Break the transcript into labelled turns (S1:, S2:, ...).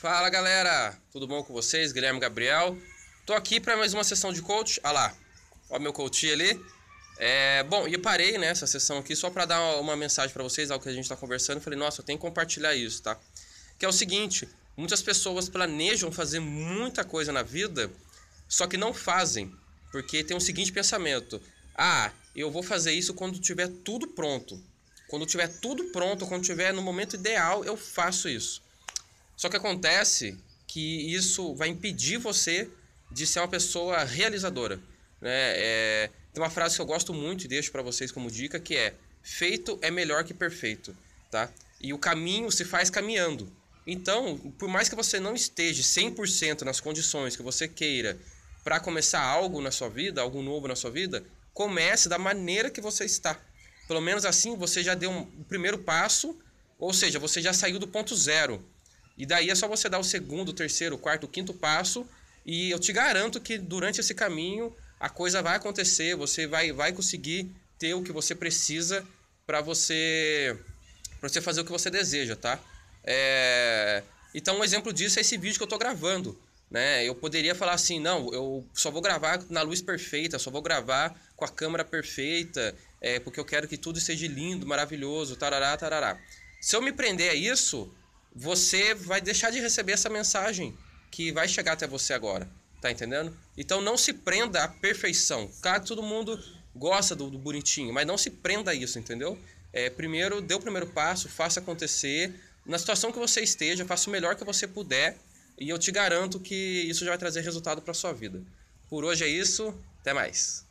S1: Fala galera, tudo bom com vocês? Guilherme Gabriel. Tô aqui para mais uma sessão de coach. Ah lá, ó meu coach ali. É, bom, e parei nessa né, sessão aqui só para dar uma mensagem para vocês, algo que a gente está conversando. Falei, nossa, eu tenho que compartilhar isso, tá? Que é o seguinte: muitas pessoas planejam fazer muita coisa na vida, só que não fazem, porque tem o seguinte pensamento: ah, eu vou fazer isso quando tiver tudo pronto. Quando tiver tudo pronto, quando tiver no momento ideal, eu faço isso. Só que acontece que isso vai impedir você de ser uma pessoa realizadora. Né? É, tem uma frase que eu gosto muito e deixo para vocês como dica que é feito é melhor que perfeito, tá? E o caminho se faz caminhando. Então, por mais que você não esteja 100% nas condições que você queira para começar algo na sua vida, algo novo na sua vida, comece da maneira que você está. Pelo menos assim você já deu um, um primeiro passo, ou seja, você já saiu do ponto zero. E daí é só você dar o segundo, o terceiro, o quarto, o quinto passo. E eu te garanto que durante esse caminho a coisa vai acontecer, você vai, vai conseguir ter o que você precisa para você, pra você fazer o que você deseja, tá? É... Então, um exemplo disso é esse vídeo que eu estou gravando. Né? Eu poderia falar assim, não, eu só vou gravar na luz perfeita, só vou gravar com a câmera perfeita, é, porque eu quero que tudo seja lindo, maravilhoso, tarará, tarará. Se eu me prender a isso, você vai deixar de receber essa mensagem que vai chegar até você agora. Tá entendendo? Então não se prenda à perfeição. Claro, todo mundo gosta do, do bonitinho, mas não se prenda a isso, entendeu? É, primeiro, dê o primeiro passo, faça acontecer. Na situação que você esteja, faça o melhor que você puder e eu te garanto que isso já vai trazer resultado para sua vida. Por hoje é isso, até mais.